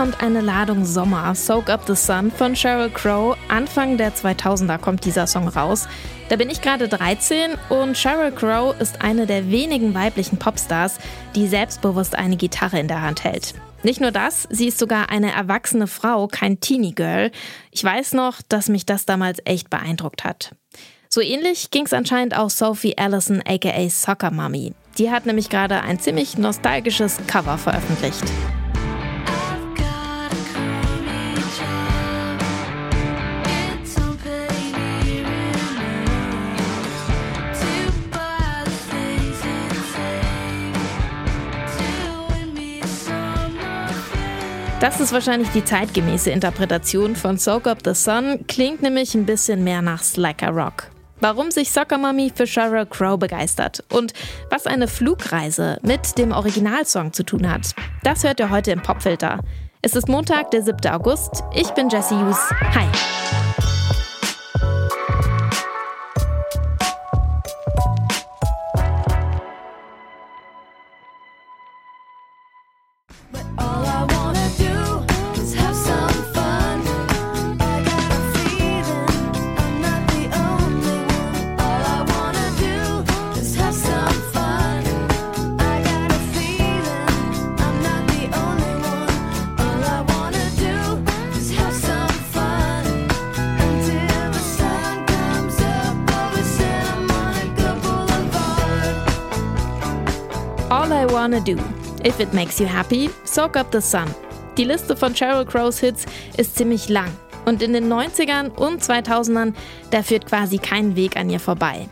Kommt eine Ladung Sommer, Soak Up the Sun von Sheryl Crow. Anfang der 2000er kommt dieser Song raus. Da bin ich gerade 13 und Sheryl Crow ist eine der wenigen weiblichen Popstars, die selbstbewusst eine Gitarre in der Hand hält. Nicht nur das, sie ist sogar eine erwachsene Frau, kein Teenie Girl. Ich weiß noch, dass mich das damals echt beeindruckt hat. So ähnlich ging es anscheinend auch Sophie Allison aka Soccer Mommy. Die hat nämlich gerade ein ziemlich nostalgisches Cover veröffentlicht. Das ist wahrscheinlich die zeitgemäße Interpretation von Soak Up the Sun, klingt nämlich ein bisschen mehr nach Slacker Rock. Warum sich Soccer Mommy für Sheryl Crow begeistert und was eine Flugreise mit dem Originalsong zu tun hat, das hört ihr heute im Popfilter. Es ist Montag, der 7. August. Ich bin Jesse Hughes. Hi. Wanna Do. If It Makes You Happy, Soak Up the Sun. Die Liste von Sheryl Crows Hits ist ziemlich lang. Und in den 90ern und 2000ern, da führt quasi kein Weg an ihr vorbei.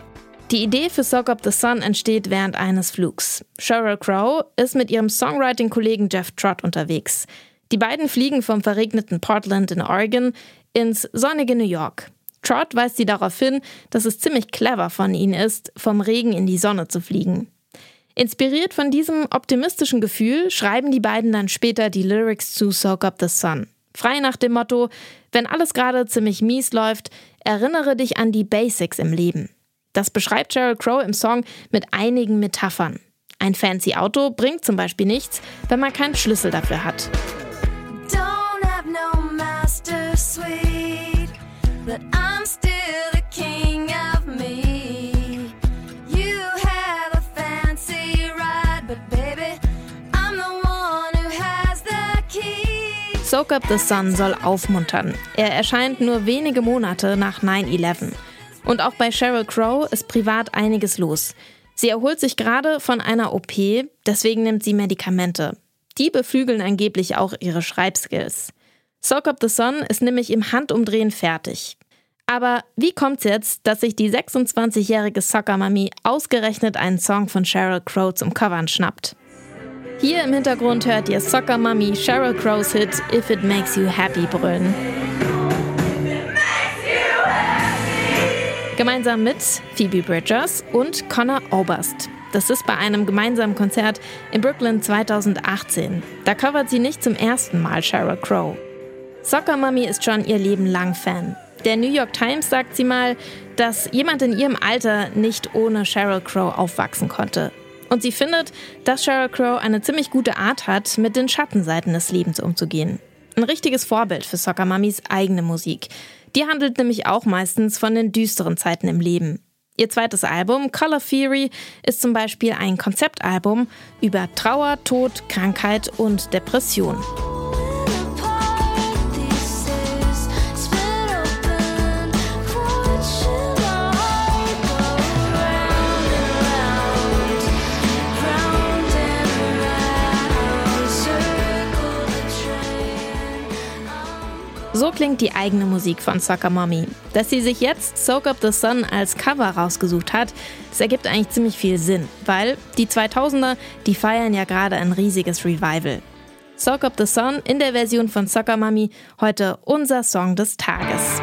Die Idee für Soak Up the Sun entsteht während eines Flugs. Sheryl Crow ist mit ihrem Songwriting-Kollegen Jeff Trott unterwegs. Die beiden fliegen vom verregneten Portland in Oregon ins sonnige New York. Trott weist sie darauf hin, dass es ziemlich clever von ihnen ist, vom Regen in die Sonne zu fliegen. Inspiriert von diesem optimistischen Gefühl schreiben die beiden dann später die Lyrics zu Soak Up the Sun. Frei nach dem Motto, wenn alles gerade ziemlich mies läuft, erinnere dich an die Basics im Leben. Das beschreibt Sheryl Crow im Song mit einigen Metaphern. Ein fancy Auto bringt zum Beispiel nichts, wenn man keinen Schlüssel dafür hat. Don't have no master suite, but I'm still Soak Up the Sun soll aufmuntern. Er erscheint nur wenige Monate nach 9-11. Und auch bei Sheryl Crow ist privat einiges los. Sie erholt sich gerade von einer OP, deswegen nimmt sie Medikamente. Die beflügeln angeblich auch ihre Schreibskills. Soak Up the Sun ist nämlich im Handumdrehen fertig. Aber wie kommt's jetzt, dass sich die 26-jährige Soccer Mami ausgerechnet einen Song von Sheryl Crow zum Covern schnappt? Hier im Hintergrund hört ihr Soccer Mummy Sheryl Crows Hit If It Makes You Happy brüllen. Gemeinsam mit Phoebe Bridgers und Connor Oberst. Das ist bei einem gemeinsamen Konzert in Brooklyn 2018. Da covert sie nicht zum ersten Mal Sheryl Crow. Soccer Mummy ist schon ihr Leben lang Fan. Der New York Times sagt sie mal, dass jemand in ihrem Alter nicht ohne Sheryl Crow aufwachsen konnte. Und sie findet, dass Sheryl Crow eine ziemlich gute Art hat, mit den Schattenseiten des Lebens umzugehen. Ein richtiges Vorbild für Soccer Mummies eigene Musik. Die handelt nämlich auch meistens von den düsteren Zeiten im Leben. Ihr zweites Album, Color Theory, ist zum Beispiel ein Konzeptalbum über Trauer, Tod, Krankheit und Depression. Klingt die eigene Musik von Soccer Mommy. Dass sie sich jetzt Soak Up the Sun als Cover rausgesucht hat, das ergibt eigentlich ziemlich viel Sinn, weil die 2000er, die feiern ja gerade ein riesiges Revival. Soak Up the Sun in der Version von Soccer Mommy, heute unser Song des Tages.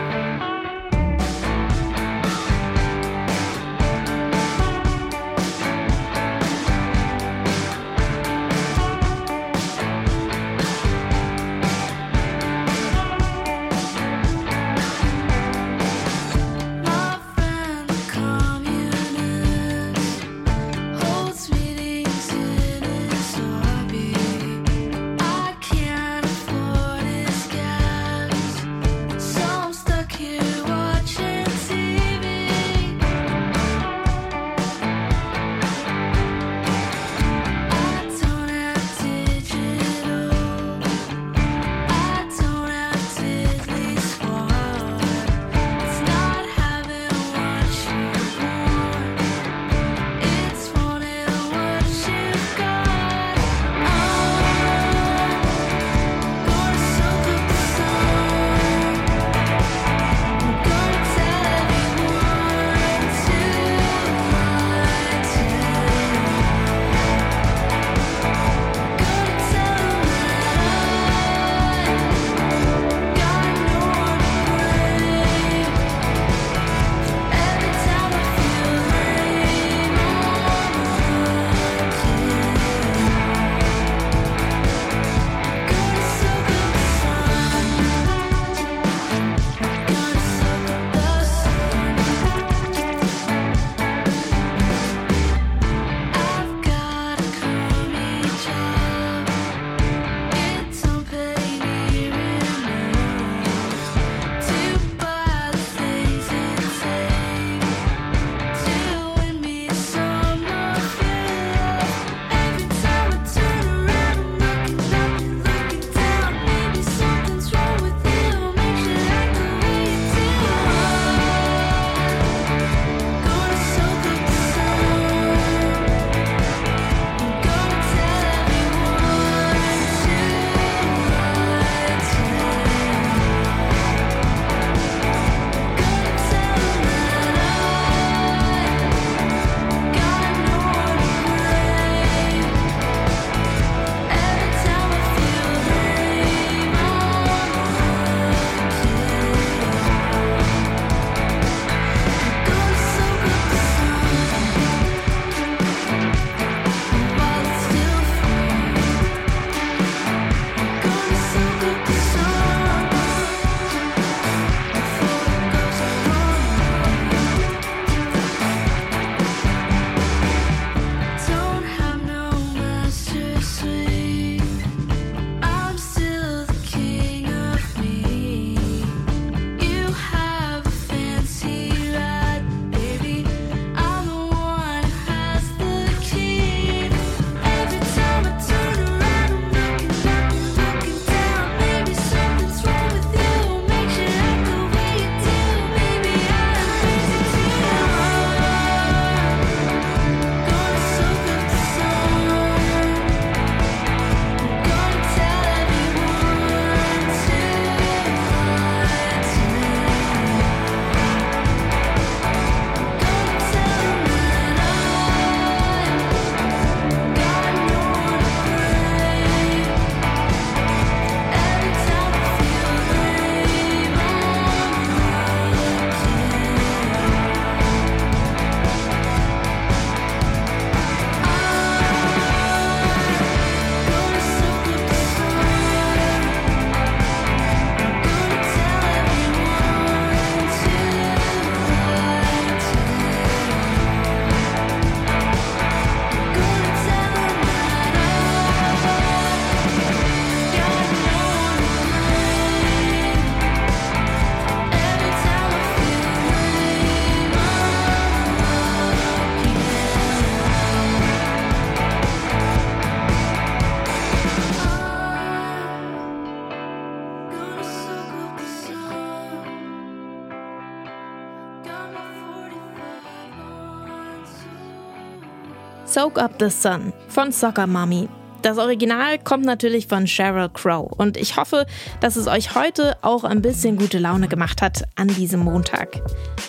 Soak Up the Sun von Soccer Mommy. Das Original kommt natürlich von Sheryl Crow und ich hoffe, dass es euch heute auch ein bisschen gute Laune gemacht hat an diesem Montag.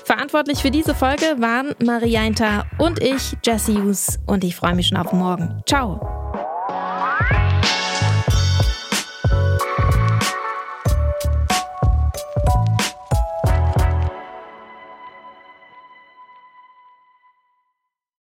Verantwortlich für diese Folge waren Marianta und ich, Jesse Hughes, und ich freue mich schon auf morgen. Ciao!